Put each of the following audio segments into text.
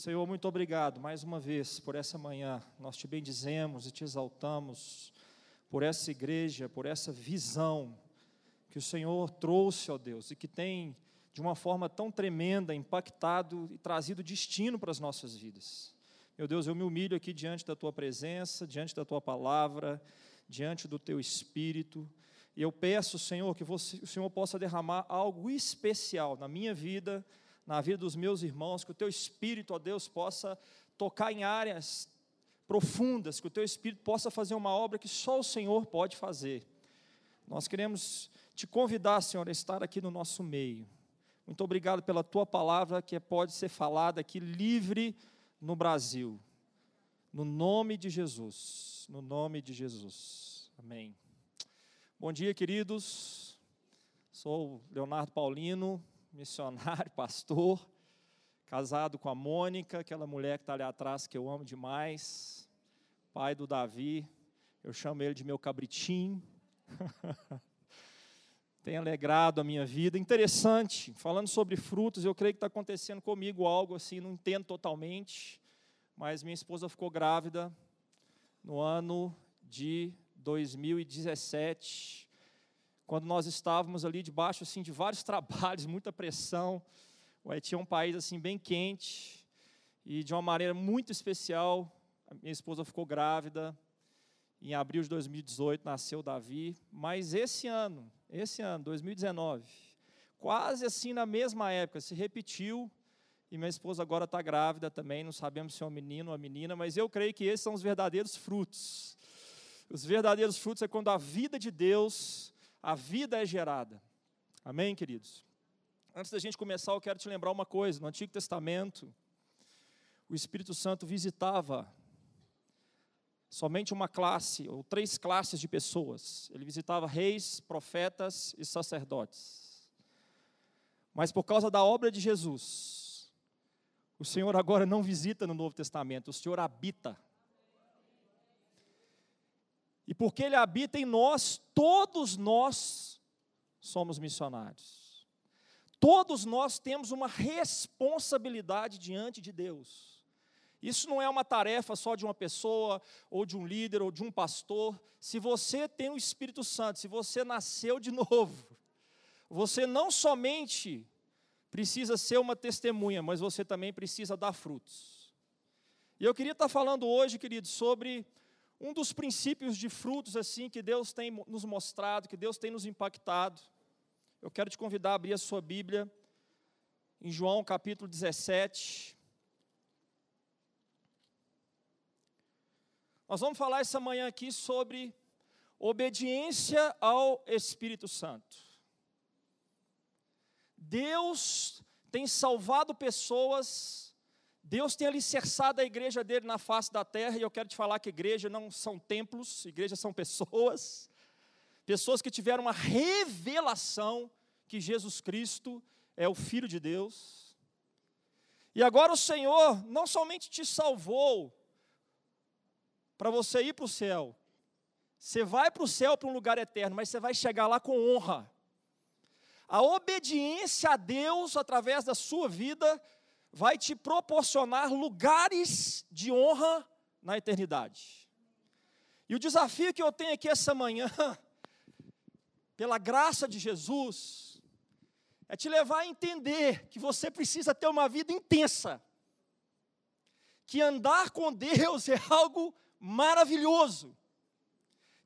Senhor, muito obrigado mais uma vez por essa manhã. Nós te bendizemos e te exaltamos por essa igreja, por essa visão que o Senhor trouxe, ó Deus, e que tem, de uma forma tão tremenda, impactado e trazido destino para as nossas vidas. Meu Deus, eu me humilho aqui diante da tua presença, diante da tua palavra, diante do teu espírito. E eu peço, Senhor, que você, o Senhor possa derramar algo especial na minha vida, na vida dos meus irmãos, que o teu espírito, ó Deus, possa tocar em áreas profundas, que o teu espírito possa fazer uma obra que só o Senhor pode fazer. Nós queremos te convidar, Senhor, a estar aqui no nosso meio. Muito obrigado pela tua palavra que pode ser falada aqui livre no Brasil. No nome de Jesus. No nome de Jesus. Amém. Bom dia, queridos. Sou Leonardo Paulino, missionário, pastor, casado com a Mônica, aquela mulher que está ali atrás que eu amo demais, pai do Davi. Eu chamo ele de meu cabritinho. Tem alegrado a minha vida. Interessante, falando sobre frutos, eu creio que está acontecendo comigo algo assim, não entendo totalmente, mas minha esposa ficou grávida no ano de 2017, quando nós estávamos ali debaixo assim de vários trabalhos, muita pressão. O Haiti é um país assim bem quente e de uma maneira muito especial, a minha esposa ficou grávida. Em abril de 2018 nasceu Davi, mas esse ano, esse ano, 2019, quase assim na mesma época, se repetiu, e minha esposa agora está grávida também, não sabemos se é um menino ou uma menina, mas eu creio que esses são os verdadeiros frutos. Os verdadeiros frutos é quando a vida de Deus, a vida é gerada. Amém, queridos? Antes da gente começar, eu quero te lembrar uma coisa: no Antigo Testamento, o Espírito Santo visitava somente uma classe, ou três classes de pessoas. Ele visitava reis, profetas e sacerdotes. Mas por causa da obra de Jesus, o Senhor agora não visita no Novo Testamento, o Senhor habita. E porque Ele habita em nós, todos nós somos missionários. Todos nós temos uma responsabilidade diante de Deus. Isso não é uma tarefa só de uma pessoa, ou de um líder, ou de um pastor. Se você tem o Espírito Santo, se você nasceu de novo, você não somente precisa ser uma testemunha, mas você também precisa dar frutos. E eu queria estar falando hoje, queridos, sobre um dos princípios de frutos assim que Deus tem nos mostrado, que Deus tem nos impactado. Eu quero te convidar a abrir a sua Bíblia em João capítulo 17. Nós vamos falar essa manhã aqui sobre obediência ao Espírito Santo. Deus tem salvado pessoas, Deus tem alicerçado a igreja dele na face da terra, e eu quero te falar que igreja não são templos, igrejas são pessoas, pessoas que tiveram uma revelação que Jesus Cristo é o Filho de Deus. E agora o Senhor não somente te salvou, para você ir para o céu. Você vai para o céu, para um lugar eterno, mas você vai chegar lá com honra. A obediência a Deus através da sua vida vai te proporcionar lugares de honra na eternidade. E o desafio que eu tenho aqui essa manhã, pela graça de Jesus, é te levar a entender que você precisa ter uma vida intensa. Que andar com Deus é algo maravilhoso,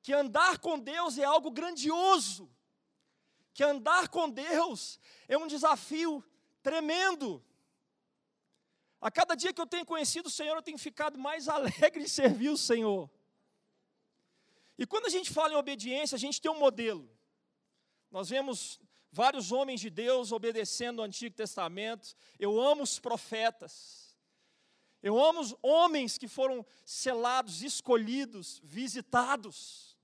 que andar com Deus é algo grandioso, que andar com Deus é um desafio tremendo. A cada dia que eu tenho conhecido o Senhor, eu tenho ficado mais alegre em servir o Senhor. E quando a gente fala em obediência, a gente tem um modelo. Nós vemos vários homens de Deus obedecendo o Antigo Testamento. Eu amo os profetas. Eu amo os homens que foram selados, escolhidos, visitados.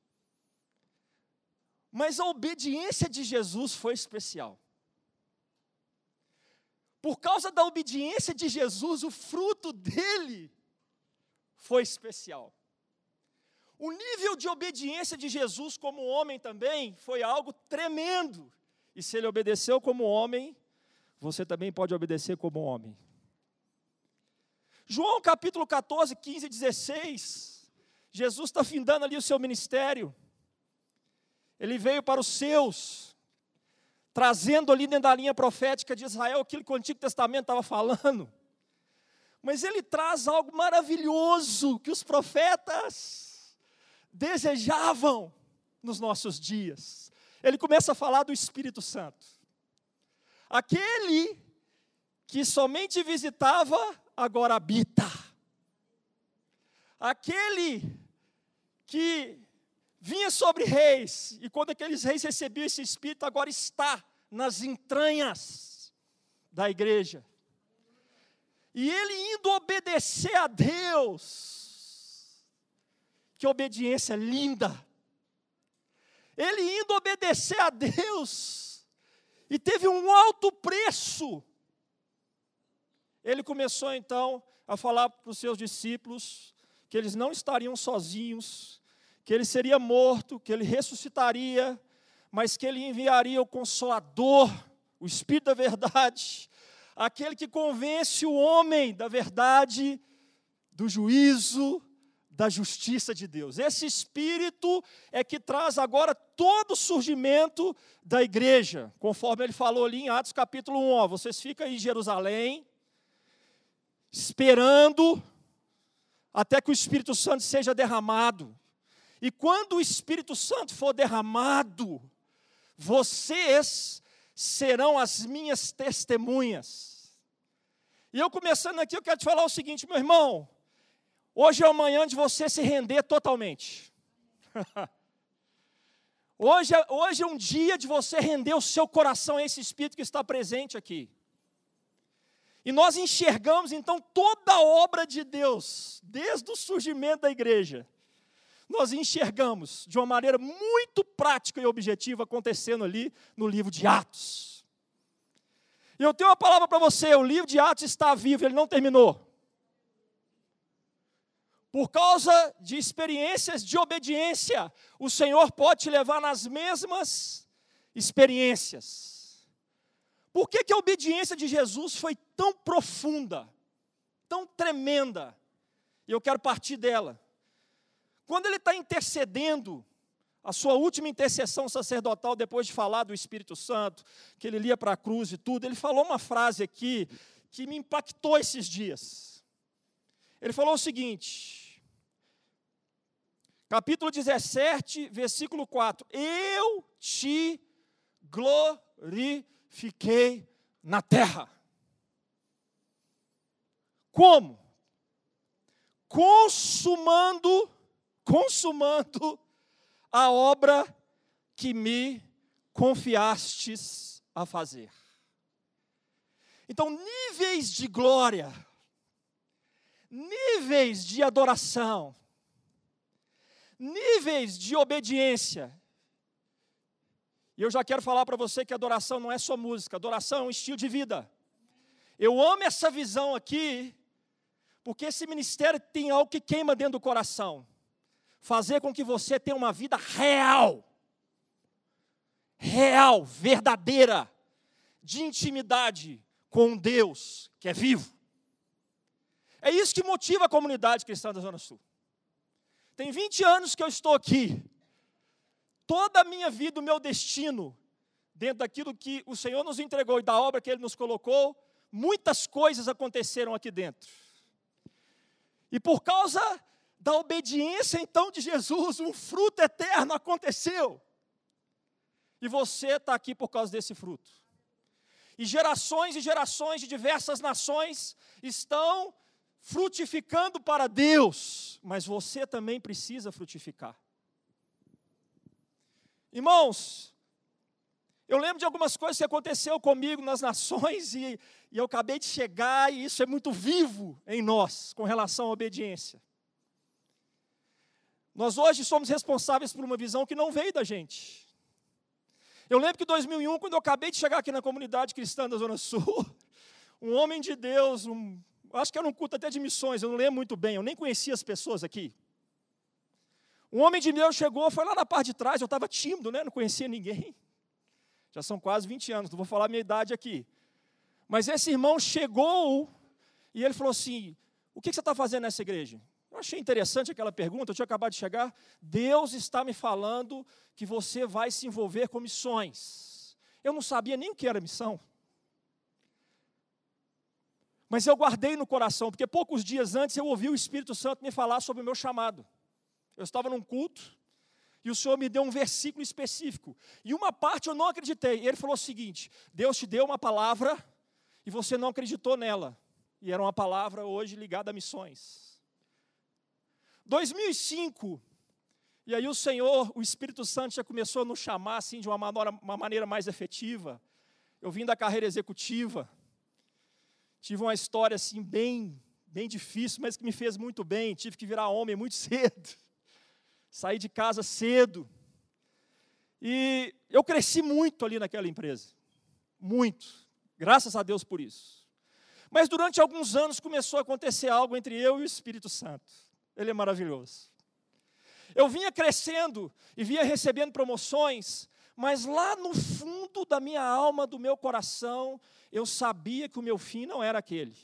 Mas a obediência de Jesus foi especial. Por causa da obediência de Jesus, o fruto dele foi especial. O nível de obediência de Jesus como homem também foi algo tremendo. E se ele obedeceu como homem, você também pode obedecer como homem. João capítulo 14, 15 e 16. Jesus está findando ali o seu ministério. Ele veio para os seus, trazendo ali dentro da linha profética de Israel aquilo que o Antigo Testamento estava falando. Mas ele traz algo maravilhoso que os profetas desejavam nos nossos dias. Ele começa a falar do Espírito Santo. Aquele que somente visitava, agora habita. Aquele que vinha sobre reis, e quando aqueles reis recebiam esse Espírito, agora está nas entranhas da igreja. E ele indo obedecer a Deus, que obediência linda. Ele indo obedecer a Deus, e teve um alto preço. Ele começou então a falar para os seus discípulos que eles não estariam sozinhos, que ele seria morto, que ele ressuscitaria, mas que ele enviaria o Consolador, o Espírito da Verdade, aquele que convence o homem da verdade, do juízo, da justiça de Deus. Esse Espírito é que traz agora todo o surgimento da igreja, conforme ele falou ali em Atos capítulo 1. Ó, vocês ficam em Jerusalém, esperando até que o Espírito Santo seja derramado. E quando o Espírito Santo for derramado, vocês serão as minhas testemunhas. E eu começando aqui, eu quero te falar o seguinte, meu irmão. Hoje é o manhã de você se render totalmente. hoje, é, hoje é um dia de você render o seu coração a esse Espírito que está presente aqui. E nós enxergamos então toda a obra de Deus, desde o surgimento da igreja, nós enxergamos de uma maneira muito prática e objetiva acontecendo ali no livro de Atos. E eu tenho uma palavra para você: o livro de Atos está vivo, ele não terminou. Por causa de experiências de obediência, o Senhor pode te levar nas mesmas experiências. Por que, que a obediência de Jesus foi tão profunda, tão tremenda? E eu quero partir dela. Quando ele está intercedendo, a sua última intercessão sacerdotal, depois de falar do Espírito Santo, que ele lia para a cruz e tudo, ele falou uma frase aqui que me impactou esses dias. Ele falou o seguinte, capítulo 17, versículo 4: Eu te glorifiquei na terra. Como? Consumando consumando a obra que me confiastes a fazer. Então, níveis de glória, níveis de adoração, níveis de obediência. E eu já quero falar para você que adoração não é só música, adoração é um estilo de vida. Eu amo essa visão aqui, porque esse ministério tem algo que queima dentro do coração fazer com que você tenha uma vida real, real, verdadeira, de intimidade com Deus que é vivo. É isso que motiva a comunidade cristã da Zona Sul. Tem 20 anos que eu estou aqui. Toda a minha vida, o meu destino, dentro daquilo que o Senhor nos entregou e da obra que Ele nos colocou, muitas coisas aconteceram aqui dentro. E por causa da obediência então de Jesus, um fruto eterno aconteceu. E você está aqui por causa desse fruto. E gerações e gerações de diversas nações estão frutificando para Deus, mas você também precisa frutificar. Irmãos, eu lembro de algumas coisas que aconteceu comigo nas nações e, e eu acabei de chegar e isso é muito vivo em nós com relação à obediência. Nós hoje somos responsáveis por uma visão que não veio da gente. Eu lembro que em 2001, quando eu acabei de chegar aqui na comunidade cristã da Zona Sul, um homem de Deus, um, acho que era um culto até de missões, eu não lembro muito bem, eu nem conhecia as pessoas aqui. Um homem de Deus chegou, foi lá na parte de trás, eu estava tímido, né? não conhecia ninguém. Já são quase 20 anos, não vou falar a minha idade aqui. Mas esse irmão chegou e ele falou assim: O que você está fazendo nessa igreja? Achei interessante aquela pergunta, eu tinha acabado de chegar. Deus está me falando que você vai se envolver com missões. Eu não sabia nem o que era missão. Mas eu guardei no coração, porque poucos dias antes eu ouvi o Espírito Santo me falar sobre o meu chamado. Eu estava num culto e o Senhor me deu um versículo específico. E uma parte eu não acreditei. Ele falou o seguinte: Deus te deu uma palavra e você não acreditou nela. E era uma palavra hoje ligada a missões. 2005, e aí o Senhor, o Espírito Santo já começou a nos chamar assim de uma maneira, uma maneira mais efetiva. Eu vim da carreira executiva, tive uma história assim bem, bem difícil, mas que me fez muito bem. Tive que virar homem muito cedo, saí de casa cedo. E eu cresci muito ali naquela empresa, muito. Graças a Deus por isso. Mas durante alguns anos começou a acontecer algo entre eu e o Espírito Santo. Ele é maravilhoso. Eu vinha crescendo e vinha recebendo promoções, mas lá no fundo da minha alma, do meu coração, eu sabia que o meu fim não era aquele.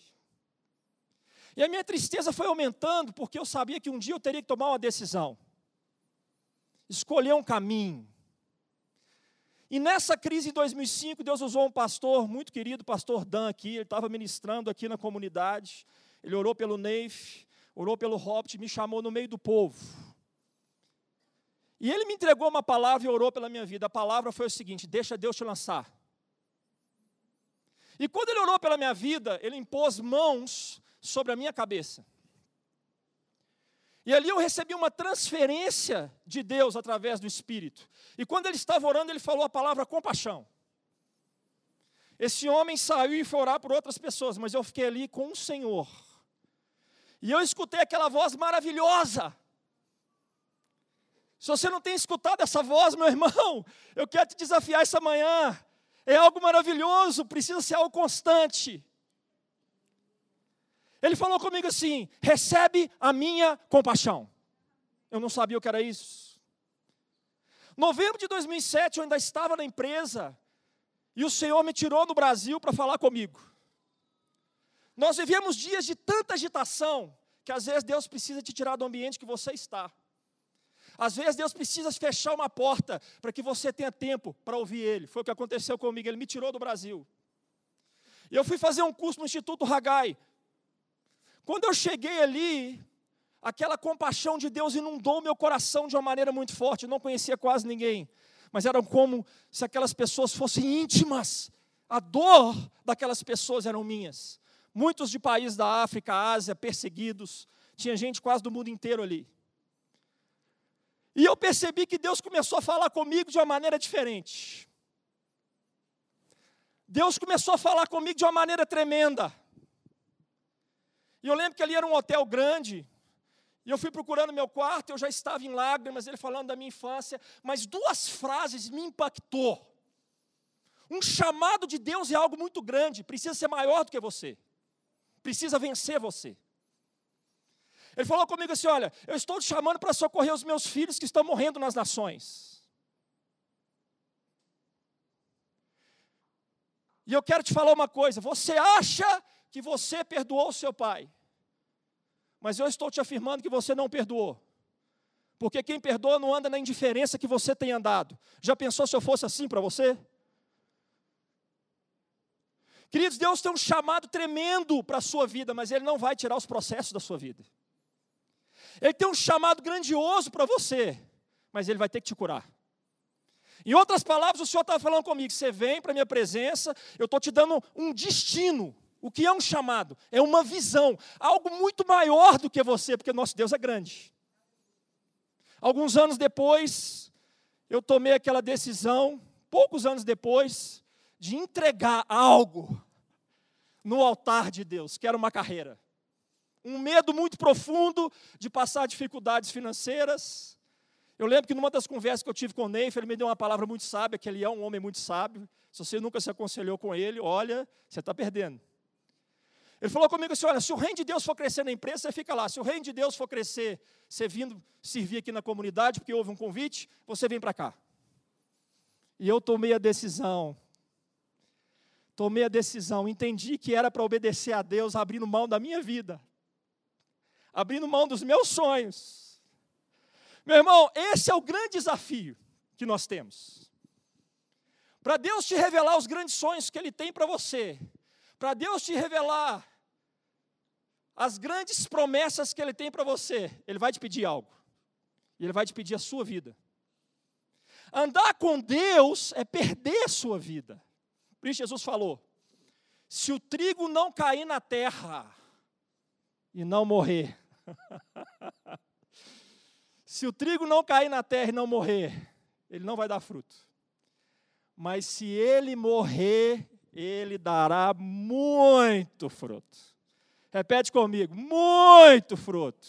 E a minha tristeza foi aumentando, porque eu sabia que um dia eu teria que tomar uma decisão, escolher um caminho. E nessa crise de 2005, Deus usou um pastor muito querido, pastor Dan aqui, ele estava ministrando aqui na comunidade, ele orou pelo Neif, orou pelo Hobbit, me chamou no meio do povo. E ele me entregou uma palavra e orou pela minha vida. A palavra foi o seguinte: deixa Deus te lançar. E quando ele orou pela minha vida, ele impôs mãos sobre a minha cabeça. E ali eu recebi uma transferência de Deus através do Espírito. E quando ele estava orando, ele falou a palavra compaixão. Esse homem saiu e foi orar por outras pessoas, mas eu fiquei ali com o Senhor. E eu escutei aquela voz maravilhosa. Se você não tem escutado essa voz, meu irmão, eu quero te desafiar essa manhã. É algo maravilhoso, precisa ser algo constante. Ele falou comigo assim: recebe a minha compaixão. Eu não sabia o que era isso. Novembro de 2007, eu ainda estava na empresa, e o Senhor me tirou do Brasil para falar comigo. Nós vivemos dias de tanta agitação que às vezes Deus precisa te tirar do ambiente que você está. Às vezes Deus precisa fechar uma porta para que você tenha tempo para ouvir Ele. Foi o que aconteceu comigo, Ele me tirou do Brasil. Eu fui fazer um curso no Instituto Hagai. Quando eu cheguei ali, aquela compaixão de Deus inundou meu coração de uma maneira muito forte. Eu não conhecia quase ninguém, mas eram como se aquelas pessoas fossem íntimas. A dor daquelas pessoas eram minhas muitos de países da África, Ásia, perseguidos, tinha gente quase do mundo inteiro ali. E eu percebi que Deus começou a falar comigo de uma maneira diferente. Deus começou a falar comigo de uma maneira tremenda. E eu lembro que ali era um hotel grande, e eu fui procurando meu quarto, eu já estava em lágrimas, ele falando da minha infância, mas duas frases me impactou. Um chamado de Deus é algo muito grande, precisa ser maior do que você precisa vencer você. Ele falou comigo assim: Olha, eu estou te chamando para socorrer os meus filhos que estão morrendo nas nações. E eu quero te falar uma coisa: você acha que você perdoou seu pai, mas eu estou te afirmando que você não perdoou. Porque quem perdoa não anda na indiferença que você tem andado. Já pensou se eu fosse assim para você? Queridos, Deus tem um chamado tremendo para a sua vida, mas Ele não vai tirar os processos da sua vida. Ele tem um chamado grandioso para você, mas Ele vai ter que te curar. Em outras palavras, o Senhor estava falando comigo: você vem para a minha presença, eu estou te dando um destino. O que é um chamado? É uma visão, algo muito maior do que você, porque nosso Deus é grande. Alguns anos depois, eu tomei aquela decisão, poucos anos depois, de entregar algo no altar de Deus, que era uma carreira. Um medo muito profundo de passar dificuldades financeiras. Eu lembro que numa das conversas que eu tive com o Neif, ele me deu uma palavra muito sábia, que ele é um homem muito sábio. Se você nunca se aconselhou com ele, olha, você está perdendo. Ele falou comigo assim: olha, se o reino de Deus for crescer na empresa, você fica lá. Se o reino de Deus for crescer, você vindo servir aqui na comunidade, porque houve um convite, você vem para cá. E eu tomei a decisão tomei a decisão, entendi que era para obedecer a Deus, abrindo mão da minha vida. abrindo mão dos meus sonhos. Meu irmão, esse é o grande desafio que nós temos. Para Deus te revelar os grandes sonhos que Ele tem para você, para Deus te revelar as grandes promessas que Ele tem para você, Ele vai te pedir algo, e Ele vai te pedir a sua vida. Andar com Deus é perder a sua vida. Por isso Jesus falou: se o trigo não cair na terra e não morrer, se o trigo não cair na terra e não morrer, ele não vai dar fruto. Mas se ele morrer, ele dará muito fruto. Repete comigo: muito fruto.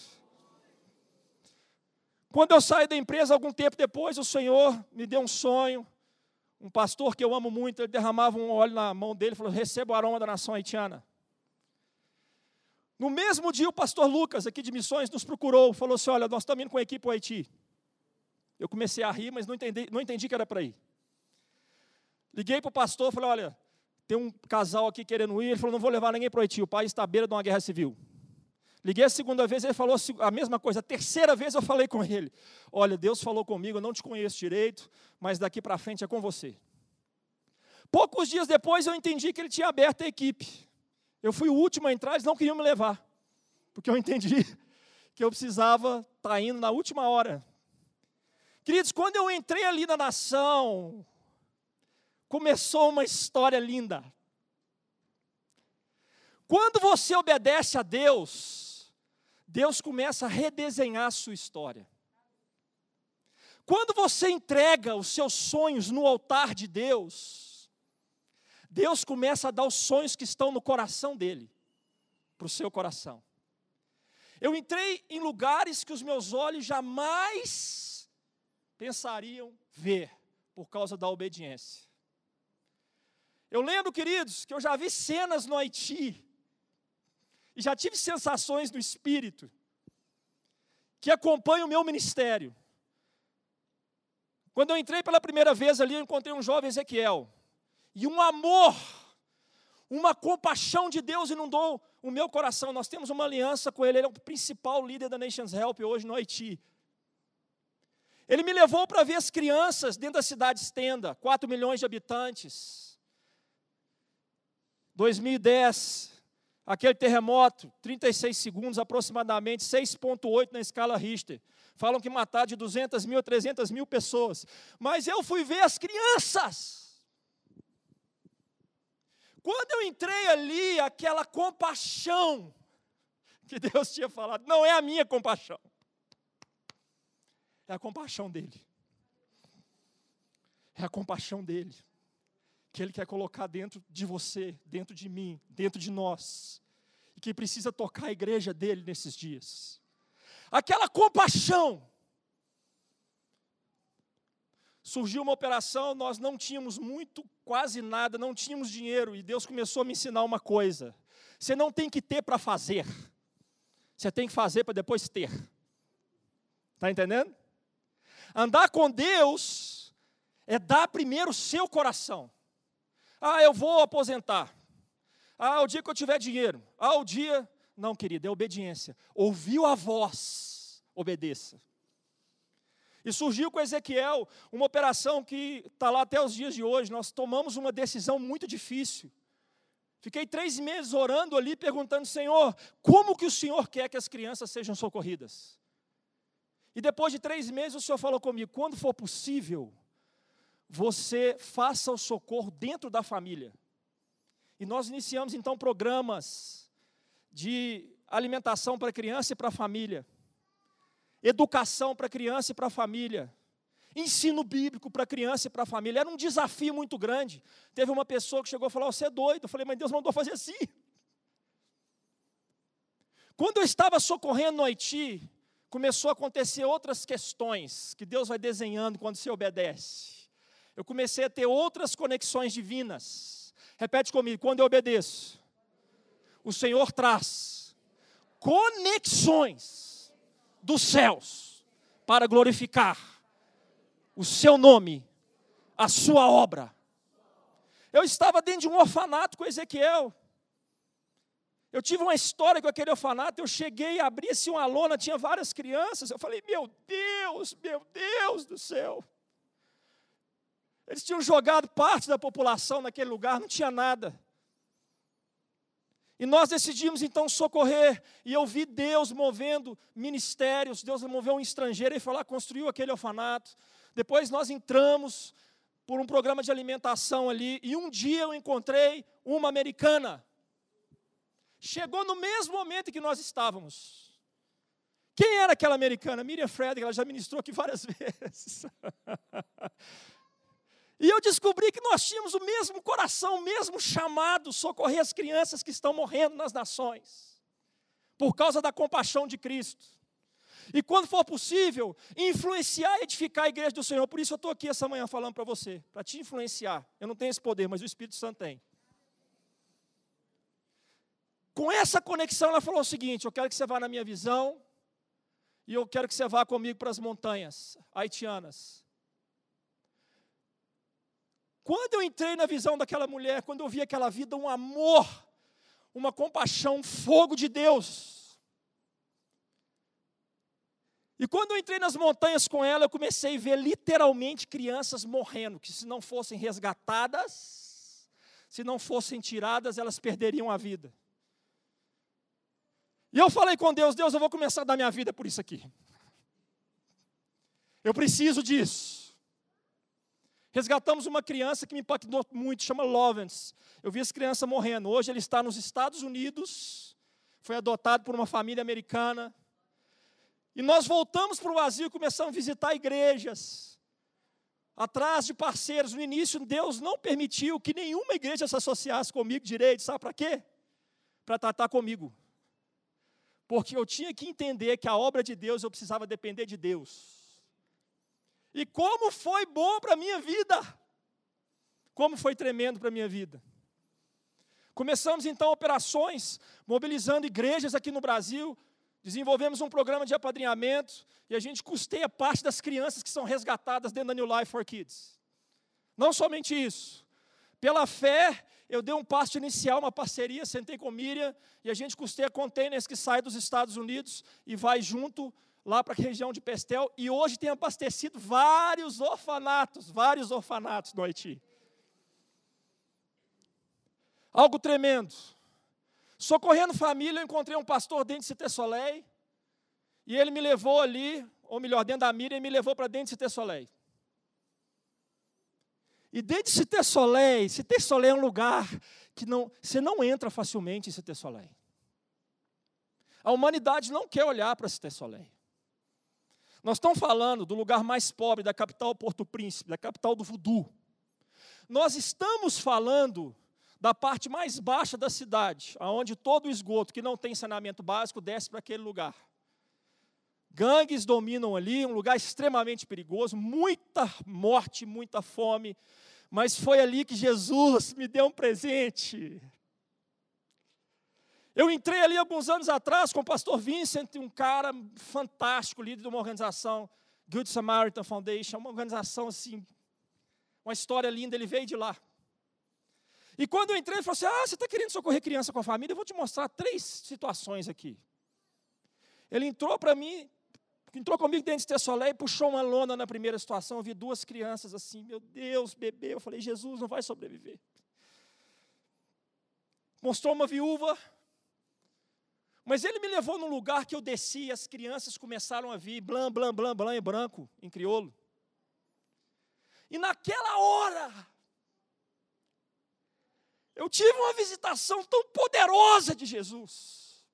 Quando eu saí da empresa, algum tempo depois, o Senhor me deu um sonho. Um pastor que eu amo muito, ele derramava um óleo na mão dele e falou: Receba o aroma da nação haitiana. No mesmo dia, o pastor Lucas, aqui de Missões, nos procurou, falou assim: Olha, nós estamos indo com a equipe ao Haiti. Eu comecei a rir, mas não entendi, não entendi que era para ir. Liguei para o pastor, falei: Olha, tem um casal aqui querendo ir. Ele falou: Não vou levar ninguém para o Haiti, o país está à beira de uma guerra civil. Liguei a segunda vez, ele falou a mesma coisa. A terceira vez eu falei com ele: Olha, Deus falou comigo, eu não te conheço direito, mas daqui para frente é com você. Poucos dias depois eu entendi que ele tinha aberto a equipe. Eu fui o último a entrar, eles não queriam me levar, porque eu entendi que eu precisava estar tá indo na última hora. Queridos, quando eu entrei ali na nação, começou uma história linda. Quando você obedece a Deus, Deus começa a redesenhar a sua história. Quando você entrega os seus sonhos no altar de Deus, Deus começa a dar os sonhos que estão no coração dele, para o seu coração. Eu entrei em lugares que os meus olhos jamais pensariam ver, por causa da obediência. Eu lembro, queridos, que eu já vi cenas no Haiti, e já tive sensações no espírito, que acompanham o meu ministério. Quando eu entrei pela primeira vez ali, eu encontrei um jovem Ezequiel. E um amor, uma compaixão de Deus inundou o meu coração. Nós temos uma aliança com ele, ele é o principal líder da Nations Help hoje no Haiti. Ele me levou para ver as crianças dentro da cidade Estenda, 4 milhões de habitantes. 2010, aquele terremoto, 36 segundos aproximadamente, 6,8 na escala Richter. Falam que mataram de 200 mil a 300 mil pessoas. Mas eu fui ver as crianças. Quando eu entrei ali, aquela compaixão que Deus tinha falado, não é a minha compaixão, é a compaixão dele. É a compaixão dele, que ele quer colocar dentro de você, dentro de mim, dentro de nós, e que precisa tocar a igreja dele nesses dias. Aquela compaixão surgiu uma operação, nós não tínhamos muito, quase nada, não tínhamos dinheiro, e Deus começou a me ensinar uma coisa: você não tem que ter para fazer, você tem que fazer para depois ter. Está entendendo? Andar com Deus é dar primeiro o seu coração. Ah, eu vou aposentar. Ah, o dia que eu tiver dinheiro. Ah, o dia. Não, querido, é obediência. Ouviu a voz, obedeça. E surgiu com Ezequiel uma operação que está lá até os dias de hoje. Nós tomamos uma decisão muito difícil. Fiquei três meses orando ali, perguntando, Senhor, como que o Senhor quer que as crianças sejam socorridas? E depois de três meses, o Senhor falou comigo: quando for possível, você faça o socorro dentro da família. E nós iniciamos então programas de alimentação para criança e para família educação para a criança e para a família, ensino bíblico para a criança e para a família. Era um desafio muito grande. Teve uma pessoa que chegou e falou: Você é doido. Eu falei: Mas Deus mandou fazer assim. Quando eu estava socorrendo no Haiti, começou a acontecer outras questões que Deus vai desenhando quando se obedece. Eu comecei a ter outras conexões divinas. Repete comigo: quando eu obedeço, o Senhor traz conexões dos céus para glorificar o seu nome, a sua obra. Eu estava dentro de um orfanato com Ezequiel. Eu tive uma história com aquele orfanato, eu cheguei, abri-se uma lona, tinha várias crianças. Eu falei, meu Deus, meu Deus do céu. Eles tinham jogado parte da população naquele lugar, não tinha nada. E nós decidimos então socorrer, e eu vi Deus movendo ministérios, Deus moveu um estrangeiro e foi lá, construiu aquele orfanato. Depois nós entramos por um programa de alimentação ali, e um dia eu encontrei uma americana. Chegou no mesmo momento que nós estávamos. Quem era aquela americana? Miriam Frederick, ela já ministrou aqui várias vezes. E eu descobri que nós tínhamos o mesmo coração, o mesmo chamado, socorrer as crianças que estão morrendo nas nações, por causa da compaixão de Cristo. E quando for possível, influenciar e edificar a igreja do Senhor. Por isso eu estou aqui essa manhã falando para você, para te influenciar. Eu não tenho esse poder, mas o Espírito Santo tem. Com essa conexão, ela falou o seguinte: eu quero que você vá na minha visão, e eu quero que você vá comigo para as montanhas haitianas. Quando eu entrei na visão daquela mulher, quando eu vi aquela vida, um amor, uma compaixão, um fogo de Deus. E quando eu entrei nas montanhas com ela, eu comecei a ver literalmente crianças morrendo, que se não fossem resgatadas, se não fossem tiradas, elas perderiam a vida. E eu falei com Deus: Deus, eu vou começar a dar minha vida por isso aqui. Eu preciso disso. Resgatamos uma criança que me impactou muito, chama Lovens. Eu vi essa criança morrendo. Hoje ele está nos Estados Unidos, foi adotado por uma família americana. E nós voltamos para o Brasil e começamos a visitar igrejas. Atrás de parceiros. No início, Deus não permitiu que nenhuma igreja se associasse comigo direito. Sabe para quê? Para tratar comigo. Porque eu tinha que entender que a obra de Deus eu precisava depender de Deus. E como foi bom para a minha vida. Como foi tremendo para a minha vida. Começamos então operações, mobilizando igrejas aqui no Brasil, desenvolvemos um programa de apadrinhamento e a gente custeia parte das crianças que são resgatadas dentro da New Life for Kids. Não somente isso, pela fé, eu dei um passo inicial, uma parceria, sentei com Miriam e a gente custeia containers que saem dos Estados Unidos e vai junto lá para a região de Pestel e hoje tem abastecido vários orfanatos, vários orfanatos no Haiti. Algo tremendo. Socorrendo família, eu encontrei um pastor dentro de Cité Soleil, e ele me levou ali, ou melhor, dentro da mira, e me levou para dentro de Cité Soleil. E dentro de Cité Soleil, Cité Soleil é um lugar que não, você não entra facilmente em Cité Soleil. A humanidade não quer olhar para Cité Soleil. Nós estamos falando do lugar mais pobre da capital Porto Príncipe, da capital do Voodoo. Nós estamos falando da parte mais baixa da cidade, aonde todo o esgoto que não tem saneamento básico desce para aquele lugar. Gangues dominam ali, um lugar extremamente perigoso, muita morte, muita fome, mas foi ali que Jesus me deu um presente. Eu entrei ali alguns anos atrás com o pastor Vincent, um cara fantástico, líder de uma organização, Good Samaritan Foundation, uma organização assim, uma história linda, ele veio de lá. E quando eu entrei, ele falou assim: Ah, você está querendo socorrer criança com a família? Eu vou te mostrar três situações aqui. Ele entrou para mim, entrou comigo dentro de Tessolé e puxou uma lona na primeira situação. Eu vi duas crianças assim, meu Deus, bebê. Eu falei: Jesus não vai sobreviver. Mostrou uma viúva, mas ele me levou num lugar que eu desci e as crianças começaram a vir, blam, blam, blam, blam, em branco, em crioulo. E naquela hora, eu tive uma visitação tão poderosa de Jesus.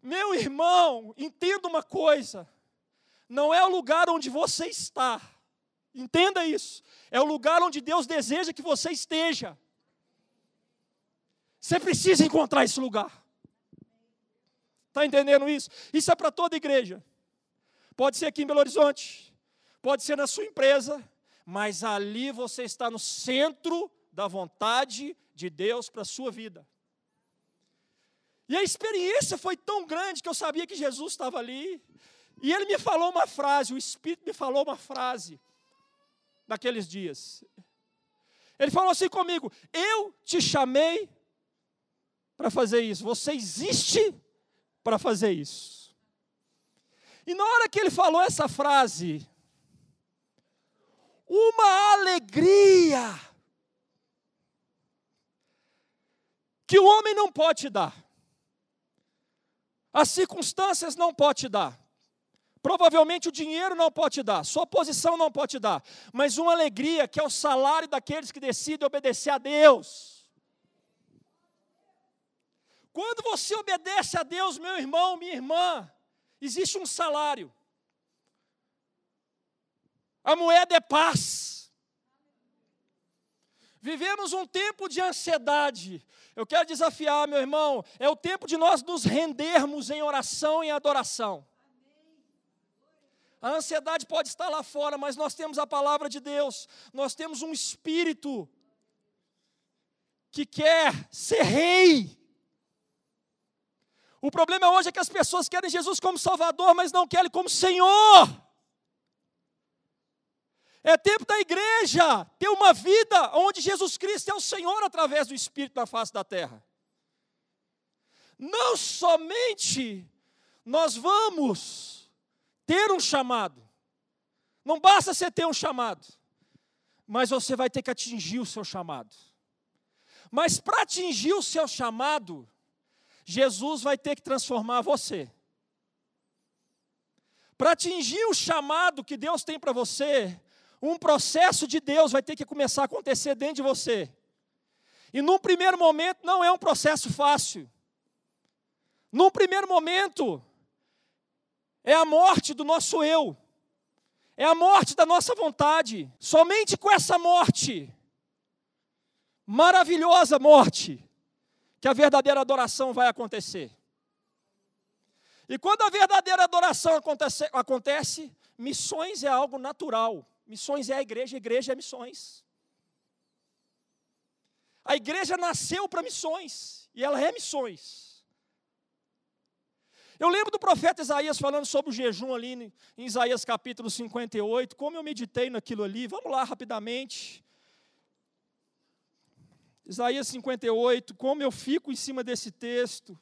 Meu irmão, entenda uma coisa: não é o lugar onde você está, entenda isso, é o lugar onde Deus deseja que você esteja. Você precisa encontrar esse lugar. Está entendendo isso? Isso é para toda igreja. Pode ser aqui em Belo Horizonte, pode ser na sua empresa, mas ali você está no centro da vontade de Deus para a sua vida. E a experiência foi tão grande que eu sabia que Jesus estava ali. E ele me falou uma frase, o Espírito me falou uma frase naqueles dias. Ele falou assim comigo: Eu te chamei para fazer isso, você existe para fazer isso. E na hora que ele falou essa frase, uma alegria que o homem não pode te dar. As circunstâncias não pode te dar. Provavelmente o dinheiro não pode te dar, sua posição não pode te dar, mas uma alegria que é o salário daqueles que decidem obedecer a Deus. Quando você obedece a Deus, meu irmão, minha irmã, existe um salário. A moeda é paz. Vivemos um tempo de ansiedade. Eu quero desafiar, meu irmão, é o tempo de nós nos rendermos em oração e adoração. A ansiedade pode estar lá fora, mas nós temos a palavra de Deus, nós temos um espírito que quer ser rei. O problema hoje é que as pessoas querem Jesus como Salvador, mas não querem como Senhor. É tempo da igreja ter uma vida onde Jesus Cristo é o Senhor através do Espírito na face da terra. Não somente nós vamos ter um chamado. Não basta você ter um chamado, mas você vai ter que atingir o seu chamado. Mas para atingir o seu chamado, Jesus vai ter que transformar você. Para atingir o chamado que Deus tem para você, um processo de Deus vai ter que começar a acontecer dentro de você. E num primeiro momento não é um processo fácil. Num primeiro momento, é a morte do nosso eu, é a morte da nossa vontade. Somente com essa morte, maravilhosa morte, que a verdadeira adoração vai acontecer. E quando a verdadeira adoração acontece, acontece, missões é algo natural. Missões é a igreja, a igreja é missões. A igreja nasceu para missões, e ela é missões. Eu lembro do profeta Isaías falando sobre o jejum ali em Isaías capítulo 58, como eu meditei naquilo ali. Vamos lá rapidamente. Isaías 58, como eu fico em cima desse texto.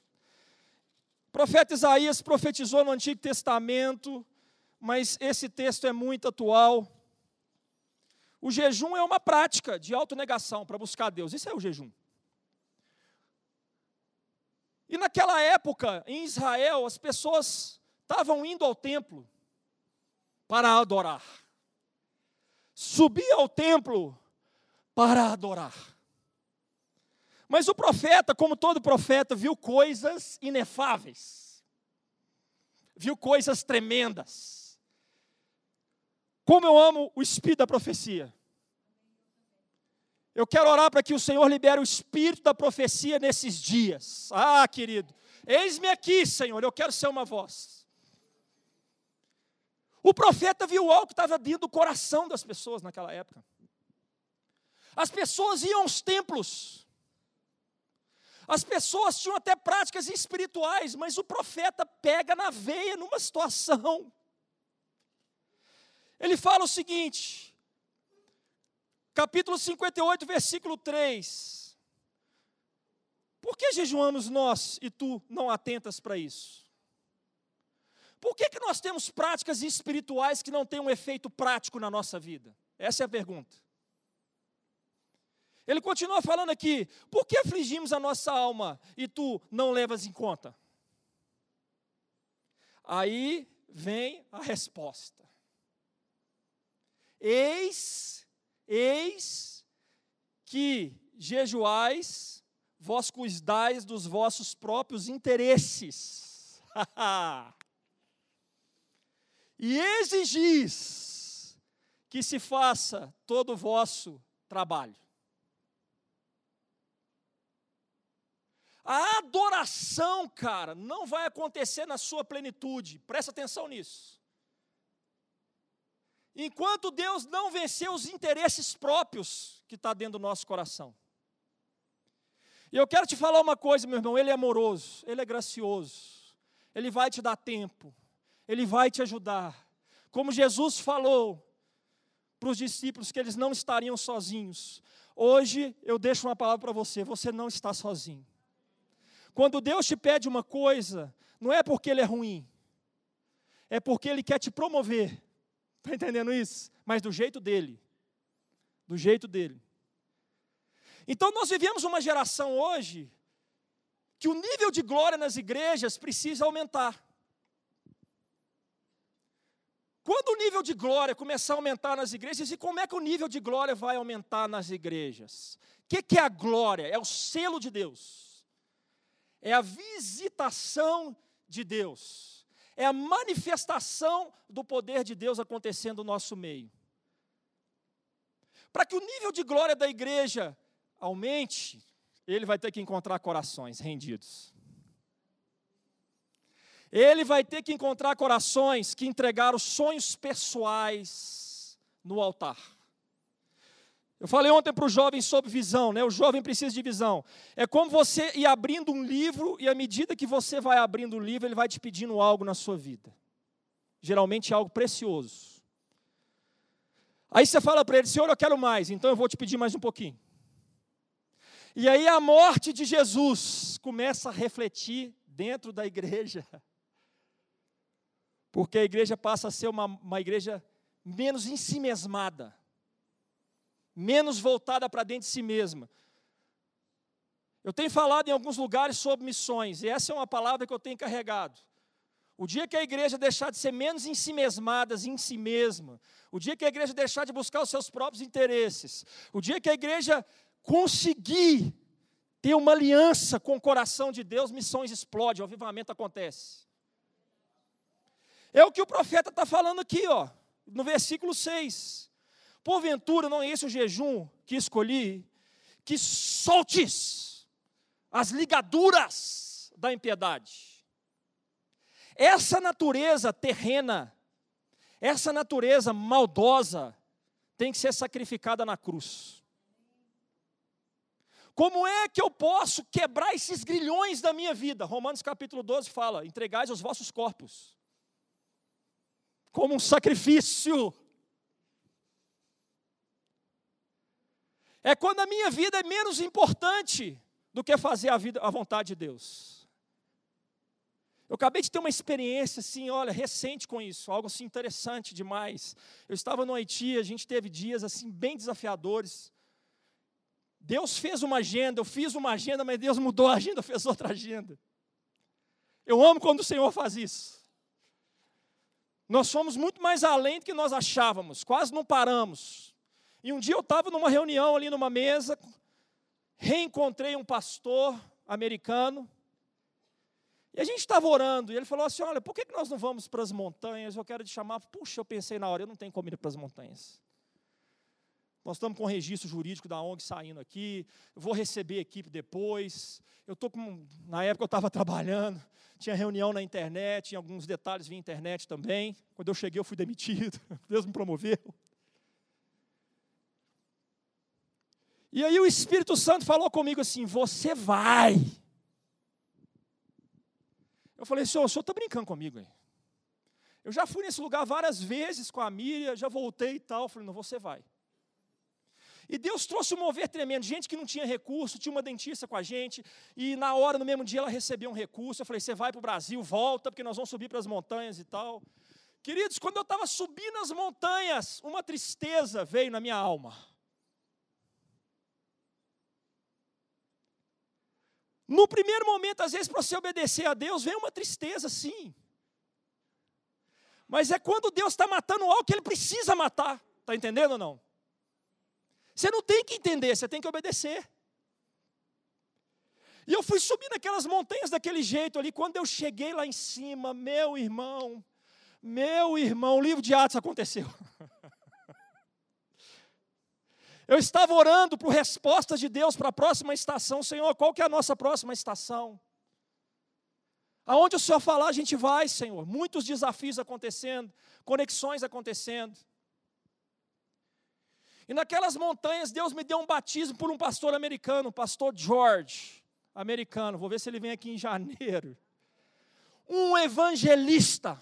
O profeta Isaías profetizou no Antigo Testamento, mas esse texto é muito atual. O jejum é uma prática de autonegação para buscar Deus. Isso é o jejum. E naquela época, em Israel, as pessoas estavam indo ao templo para adorar. Subia ao templo para adorar. Mas o profeta, como todo profeta, viu coisas inefáveis. Viu coisas tremendas. Como eu amo o espírito da profecia. Eu quero orar para que o Senhor libere o espírito da profecia nesses dias. Ah, querido, eis-me aqui, Senhor, eu quero ser uma voz. O profeta viu algo que estava dentro do coração das pessoas naquela época. As pessoas iam aos templos. As pessoas tinham até práticas espirituais, mas o profeta pega na veia numa situação. Ele fala o seguinte: capítulo 58, versículo 3. Por que jejuamos nós e tu não atentas para isso? Por que, que nós temos práticas espirituais que não têm um efeito prático na nossa vida? Essa é a pergunta. Ele continua falando aqui: por que afligimos a nossa alma e tu não levas em conta? Aí vem a resposta. Eis Eis que jejuais, vós cuidais dos vossos próprios interesses. e exigis que se faça todo o vosso trabalho. A adoração, cara, não vai acontecer na sua plenitude, presta atenção nisso. Enquanto Deus não venceu os interesses próprios que está dentro do nosso coração. E eu quero te falar uma coisa, meu irmão: Ele é amoroso, Ele é gracioso, Ele vai te dar tempo, Ele vai te ajudar. Como Jesus falou para os discípulos que eles não estariam sozinhos. Hoje eu deixo uma palavra para você: você não está sozinho. Quando Deus te pede uma coisa, não é porque Ele é ruim, é porque Ele quer te promover. Está entendendo isso? Mas do jeito dele. Do jeito dele. Então nós vivemos uma geração hoje que o nível de glória nas igrejas precisa aumentar. Quando o nível de glória começar a aumentar nas igrejas, e como é que o nível de glória vai aumentar nas igrejas? O que, que é a glória? É o selo de Deus, é a visitação de Deus, é a manifestação do poder de Deus acontecendo no nosso meio. Para que o nível de glória da igreja aumente, ele vai ter que encontrar corações rendidos. Ele vai ter que encontrar corações que entregaram sonhos pessoais no altar. Eu falei ontem para o jovem sobre visão, né? O jovem precisa de visão. É como você ir abrindo um livro e à medida que você vai abrindo o livro, ele vai te pedindo algo na sua vida. Geralmente é algo precioso. Aí você fala para ele, Senhor, eu quero mais, então eu vou te pedir mais um pouquinho. E aí a morte de Jesus começa a refletir dentro da igreja. Porque a igreja passa a ser uma, uma igreja menos em si mesmada, menos voltada para dentro de si mesma. Eu tenho falado em alguns lugares sobre missões, e essa é uma palavra que eu tenho carregado. O dia que a igreja deixar de ser menos em si mesmada, em si mesma, o dia que a igreja deixar de buscar os seus próprios interesses, o dia que a igreja conseguir ter uma aliança com o coração de Deus, missões explodem, o avivamento acontece. É o que o profeta está falando aqui, ó, no versículo 6. Porventura, não é esse o jejum que escolhi, que soltes as ligaduras da impiedade. Essa natureza terrena, essa natureza maldosa, tem que ser sacrificada na cruz. Como é que eu posso quebrar esses grilhões da minha vida? Romanos capítulo 12 fala: entregais os vossos corpos como um sacrifício. É quando a minha vida é menos importante do que fazer a, vida, a vontade de Deus. Eu acabei de ter uma experiência assim, olha, recente com isso, algo assim interessante demais. Eu estava no Haiti, a gente teve dias assim bem desafiadores. Deus fez uma agenda, eu fiz uma agenda, mas Deus mudou a agenda, fez outra agenda. Eu amo quando o Senhor faz isso. Nós fomos muito mais além do que nós achávamos, quase não paramos. E um dia eu estava numa reunião ali numa mesa, reencontrei um pastor americano, e a gente estava orando, e ele falou assim: Olha, por que nós não vamos para as montanhas? Eu quero te chamar. Puxa, eu pensei na hora, eu não tenho como ir para as montanhas. Nós estamos com o registro jurídico da ONG saindo aqui, eu vou receber equipe depois. Eu estou com. Na época eu estava trabalhando, tinha reunião na internet, em alguns detalhes via internet também. Quando eu cheguei, eu fui demitido. Deus me promoveu. E aí o Espírito Santo falou comigo assim: Você vai. Eu falei, senhor, o senhor está brincando comigo aí. Eu já fui nesse lugar várias vezes com a Miriam, já voltei e tal. Eu falei, não, você vai. E Deus trouxe um mover tremendo. Gente que não tinha recurso, tinha uma dentista com a gente, e na hora, no mesmo dia, ela recebeu um recurso. Eu falei: você vai para o Brasil, volta, porque nós vamos subir para as montanhas e tal. Queridos, quando eu estava subindo as montanhas, uma tristeza veio na minha alma. No primeiro momento, às vezes, para você obedecer a Deus, vem uma tristeza, sim. Mas é quando Deus está matando algo que Ele precisa matar. Está entendendo ou não? Você não tem que entender, você tem que obedecer. E eu fui subindo aquelas montanhas daquele jeito ali. Quando eu cheguei lá em cima, meu irmão, meu irmão, o livro de Atos aconteceu. Eu estava orando por respostas de Deus para a próxima estação. Senhor, qual que é a nossa próxima estação? Aonde o Senhor falar, a gente vai, Senhor. Muitos desafios acontecendo, conexões acontecendo. E naquelas montanhas, Deus me deu um batismo por um pastor americano, o pastor George, americano. Vou ver se ele vem aqui em janeiro. Um evangelista.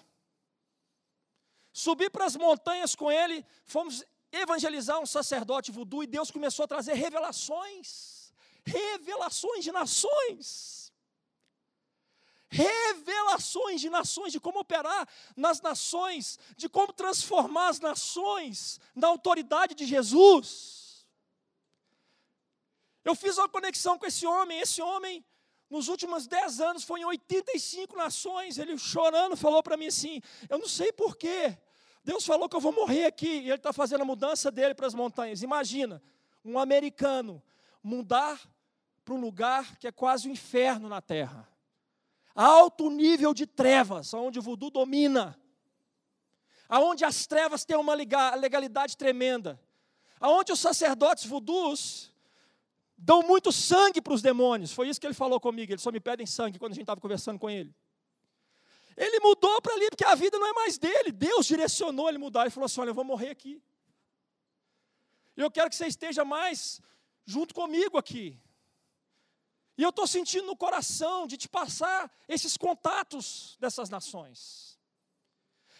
Subi para as montanhas com ele, fomos evangelizar um sacerdote voodoo e Deus começou a trazer revelações, revelações de nações. revelações de nações, de como operar nas nações, de como transformar as nações na autoridade de Jesus. Eu fiz uma conexão com esse homem, esse homem, nos últimos dez anos, foi em 85 nações. Ele chorando falou para mim assim: Eu não sei porquê. Deus falou que eu vou morrer aqui, e ele está fazendo a mudança dele para as montanhas. Imagina, um americano mudar para um lugar que é quase o um inferno na terra. Alto nível de trevas, onde o voodoo domina. Aonde as trevas têm uma legalidade tremenda. Aonde os sacerdotes voodoos dão muito sangue para os demônios. Foi isso que ele falou comigo. Eles só me pedem sangue quando a gente estava conversando com ele. Ele mudou para ali, porque a vida não é mais dele. Deus direcionou ele mudar. Ele falou assim: Olha, eu vou morrer aqui. E eu quero que você esteja mais junto comigo aqui. E eu estou sentindo no coração de te passar esses contatos dessas nações.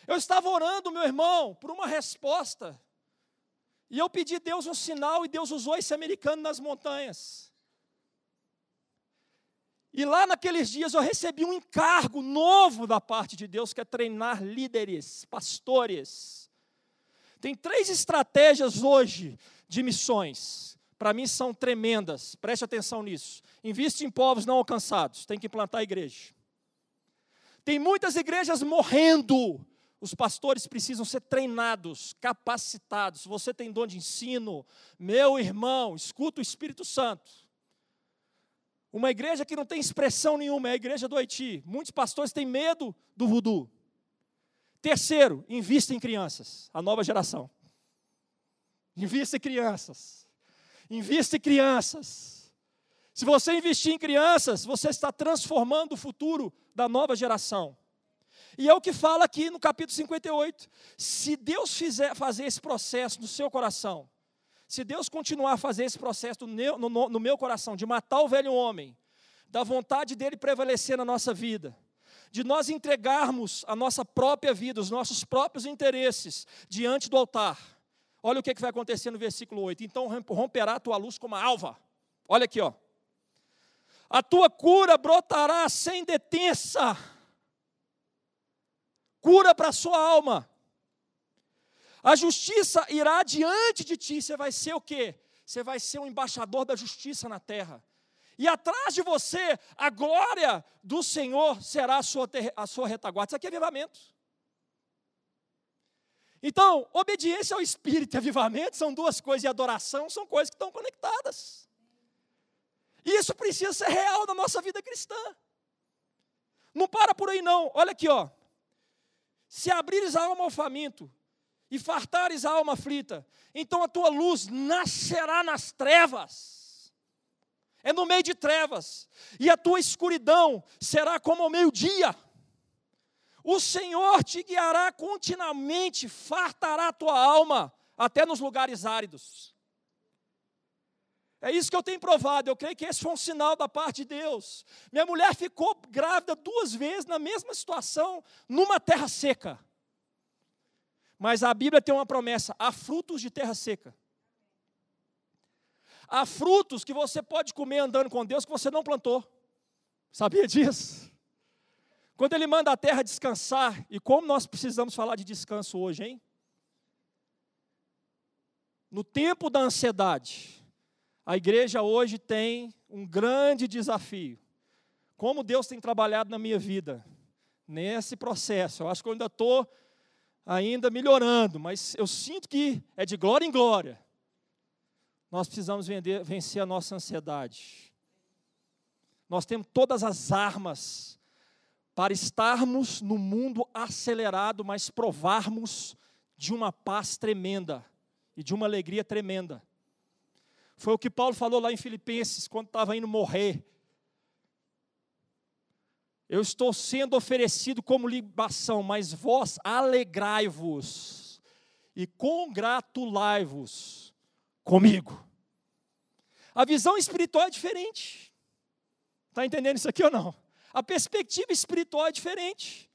Eu estava orando, meu irmão, por uma resposta. E eu pedi a Deus um sinal, e Deus usou esse americano nas montanhas. E lá naqueles dias eu recebi um encargo novo da parte de Deus, que é treinar líderes, pastores. Tem três estratégias hoje de missões. Para mim são tremendas, preste atenção nisso. Investe em povos não alcançados, tem que implantar a igreja. Tem muitas igrejas morrendo. Os pastores precisam ser treinados, capacitados. Você tem dom de ensino, meu irmão, escuta o Espírito Santo. Uma igreja que não tem expressão nenhuma é a igreja do Haiti. Muitos pastores têm medo do voodoo. Terceiro, invista em crianças, a nova geração. Invista em crianças. Invista em crianças. Se você investir em crianças, você está transformando o futuro da nova geração. E é o que fala aqui no capítulo 58. Se Deus fizer fazer esse processo no seu coração, se Deus continuar a fazer esse processo no meu, coração, de matar o velho homem, da vontade dele prevalecer na nossa vida, de nós entregarmos a nossa própria vida, os nossos próprios interesses diante do altar. Olha o que, que vai acontecer no versículo 8. Então romperá a tua luz como a alva. Olha aqui, ó. A tua cura brotará sem detença. Cura para a sua alma. A justiça irá diante de ti. Você vai ser o quê? Você vai ser um embaixador da justiça na terra. E atrás de você, a glória do Senhor será a sua, a sua retaguarda. Isso aqui é avivamento. Então, obediência ao Espírito e avivamento são duas coisas, e adoração são coisas que estão conectadas. E isso precisa ser real na nossa vida cristã. Não para por aí, não. Olha aqui, ó. Se abrires a alma ao faminto, e fartares a alma aflita, então a tua luz nascerá nas trevas. É no meio de trevas, e a tua escuridão será como o meio-dia. O Senhor te guiará continuamente, fartará a tua alma, até nos lugares áridos. É isso que eu tenho provado. Eu creio que esse foi um sinal da parte de Deus. Minha mulher ficou grávida duas vezes na mesma situação, numa terra seca. Mas a Bíblia tem uma promessa: há frutos de terra seca. Há frutos que você pode comer andando com Deus que você não plantou. Sabia disso? Quando Ele manda a terra descansar, e como nós precisamos falar de descanso hoje, hein? No tempo da ansiedade, a igreja hoje tem um grande desafio. Como Deus tem trabalhado na minha vida, nesse processo. Eu acho que eu ainda estou ainda melhorando, mas eu sinto que é de glória em glória. Nós precisamos vender, vencer a nossa ansiedade. Nós temos todas as armas para estarmos no mundo acelerado, mas provarmos de uma paz tremenda e de uma alegria tremenda. Foi o que Paulo falou lá em Filipenses, quando estava indo morrer. Eu estou sendo oferecido como libação, mas vós alegrai-vos e congratulai-vos comigo. A visão espiritual é diferente. Está entendendo isso aqui ou não? A perspectiva espiritual é diferente.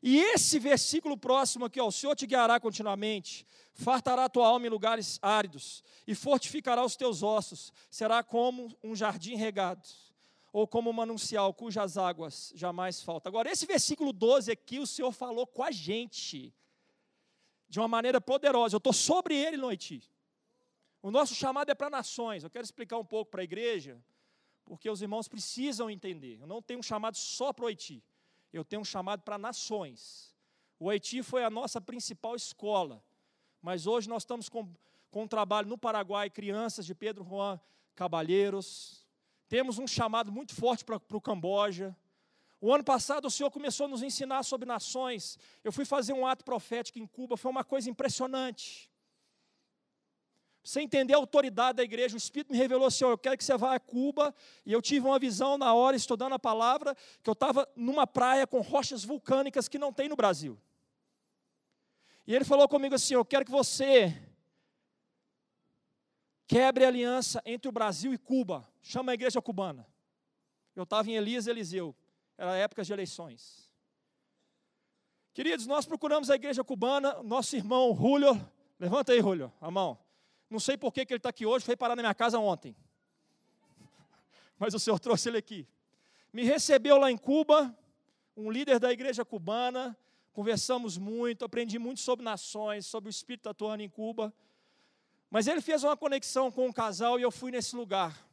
E esse versículo próximo aqui, ó, o Senhor te guiará continuamente, fartará a tua alma em lugares áridos e fortificará os teus ossos, será como um jardim regado ou como um manancial cujas águas jamais faltam. Agora, esse versículo 12 aqui, o Senhor falou com a gente, de uma maneira poderosa. Eu estou sobre ele no Haiti. O nosso chamado é para nações. Eu quero explicar um pouco para a igreja, porque os irmãos precisam entender. Eu não tenho um chamado só para o Haiti, eu tenho um chamado para nações. O Haiti foi a nossa principal escola, mas hoje nós estamos com, com um trabalho no Paraguai, crianças de Pedro Juan Cabalheiros. Temos um chamado muito forte para o Camboja. O ano passado o Senhor começou a nos ensinar sobre nações. Eu fui fazer um ato profético em Cuba, foi uma coisa impressionante. Você entender a autoridade da igreja, o Espírito me revelou, Senhor, eu quero que você vá a Cuba. E eu tive uma visão na hora, estudando a palavra, que eu estava numa praia com rochas vulcânicas que não tem no Brasil. E ele falou comigo assim: Eu quero que você quebre a aliança entre o Brasil e Cuba. Chama a igreja cubana. Eu estava em Elias Eliseu, era época de eleições. Queridos, nós procuramos a igreja cubana, nosso irmão Julio, levanta aí, Julio, a mão. Não sei por que, que ele está aqui hoje, foi parar na minha casa ontem. Mas o Senhor trouxe ele aqui. Me recebeu lá em Cuba, um líder da igreja cubana, conversamos muito, aprendi muito sobre nações, sobre o Espírito atuando em Cuba. Mas ele fez uma conexão com um casal e eu fui nesse lugar.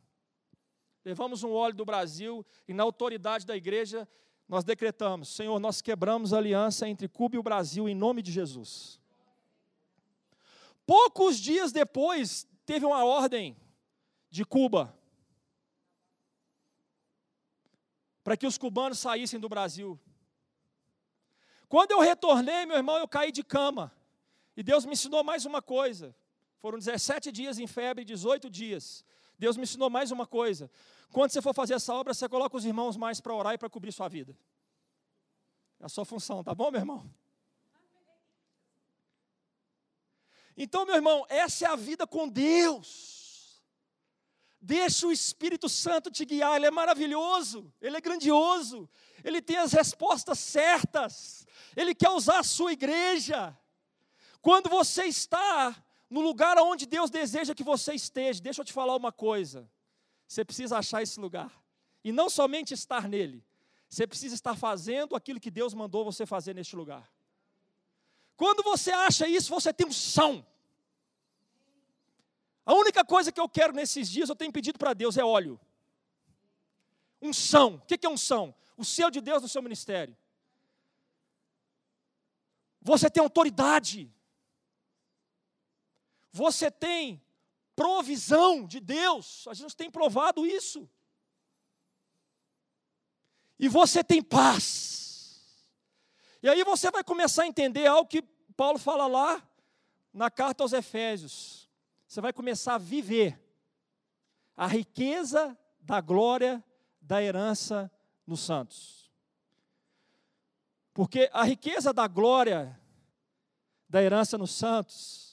Levamos um óleo do Brasil e na autoridade da igreja nós decretamos: Senhor, nós quebramos a aliança entre Cuba e o Brasil em nome de Jesus. Poucos dias depois, teve uma ordem de Cuba para que os cubanos saíssem do Brasil. Quando eu retornei, meu irmão, eu caí de cama. E Deus me ensinou mais uma coisa. Foram 17 dias em febre, 18 dias. Deus me ensinou mais uma coisa. Quando você for fazer essa obra, você coloca os irmãos mais para orar e para cobrir sua vida. É a sua função, tá bom, meu irmão? Então, meu irmão, essa é a vida com Deus. Deixa o Espírito Santo te guiar, ele é maravilhoso, ele é grandioso, ele tem as respostas certas, ele quer usar a sua igreja. Quando você está no lugar onde Deus deseja que você esteja, deixa eu te falar uma coisa: você precisa achar esse lugar, e não somente estar nele, você precisa estar fazendo aquilo que Deus mandou você fazer neste lugar. Quando você acha isso, você tem um são. A única coisa que eu quero nesses dias, eu tenho pedido para Deus, é óleo. Unção. O que é unção? O seu de Deus no seu ministério. Você tem autoridade. Você tem provisão de Deus. A gente tem provado isso. E você tem paz. E aí você vai começar a entender algo que Paulo fala lá na carta aos Efésios. Você vai começar a viver a riqueza da glória da herança nos santos. Porque a riqueza da glória da herança nos santos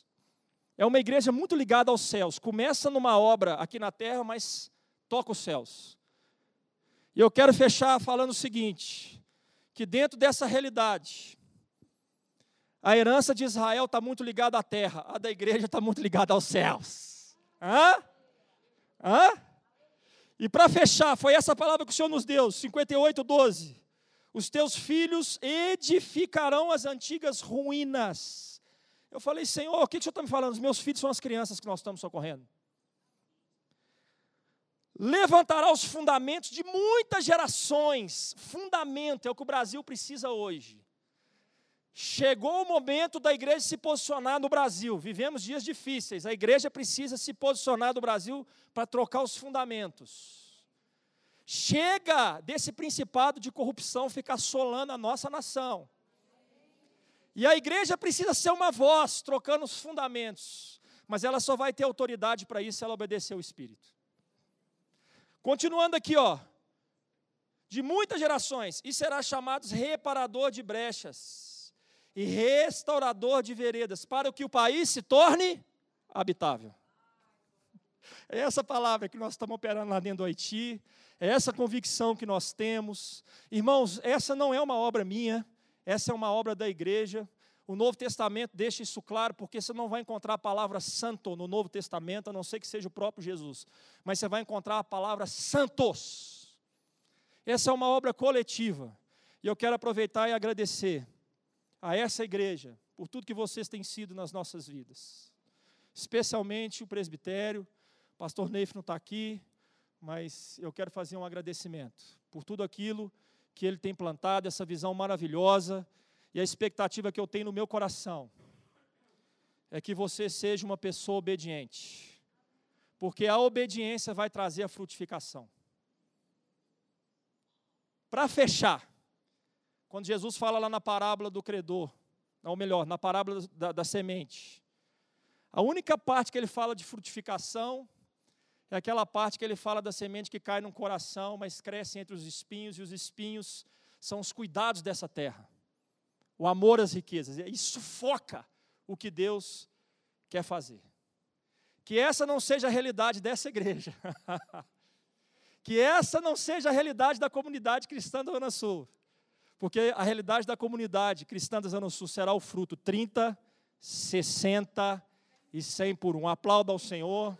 é uma igreja muito ligada aos céus. Começa numa obra aqui na terra, mas toca os céus. E eu quero fechar falando o seguinte: que dentro dessa realidade, a herança de Israel está muito ligada à terra, a da igreja está muito ligada aos céus. Hã? Hã? E para fechar, foi essa palavra que o Senhor nos deu, 58, 12. Os teus filhos edificarão as antigas ruínas. Eu falei, Senhor, o que, que o Senhor está me falando? Os meus filhos são as crianças que nós estamos socorrendo. Levantará os fundamentos de muitas gerações. Fundamento é o que o Brasil precisa hoje. Chegou o momento da igreja se posicionar no Brasil. Vivemos dias difíceis. A igreja precisa se posicionar no Brasil para trocar os fundamentos. Chega desse principado de corrupção ficar assolando a nossa nação. E a igreja precisa ser uma voz trocando os fundamentos. Mas ela só vai ter autoridade para isso se ela obedecer ao Espírito. Continuando aqui, ó. De muitas gerações, e será chamado reparador de brechas e restaurador de veredas, para que o país se torne habitável. É essa palavra que nós estamos operando lá dentro do Haiti, é essa convicção que nós temos. Irmãos, essa não é uma obra minha, essa é uma obra da igreja. O Novo Testamento deixa isso claro, porque você não vai encontrar a palavra santo no Novo Testamento, a não ser que seja o próprio Jesus. Mas você vai encontrar a palavra santos. Essa é uma obra coletiva. E eu quero aproveitar e agradecer a essa igreja por tudo que vocês têm sido nas nossas vidas. Especialmente o presbitério. O pastor Neif não está aqui, mas eu quero fazer um agradecimento por tudo aquilo que ele tem plantado, essa visão maravilhosa e a expectativa que eu tenho no meu coração é que você seja uma pessoa obediente, porque a obediência vai trazer a frutificação. Para fechar, quando Jesus fala lá na parábola do credor, ou melhor, na parábola da, da semente, a única parte que ele fala de frutificação é aquela parte que ele fala da semente que cai no coração, mas cresce entre os espinhos, e os espinhos são os cuidados dessa terra, o amor às riquezas. Isso foca o que Deus quer fazer. Que essa não seja a realidade dessa igreja. que essa não seja a realidade da comunidade cristã da Zona Sul. Porque a realidade da comunidade cristã da Zona Sul será o fruto 30, 60 e 100 por um. Aplauda ao Senhor.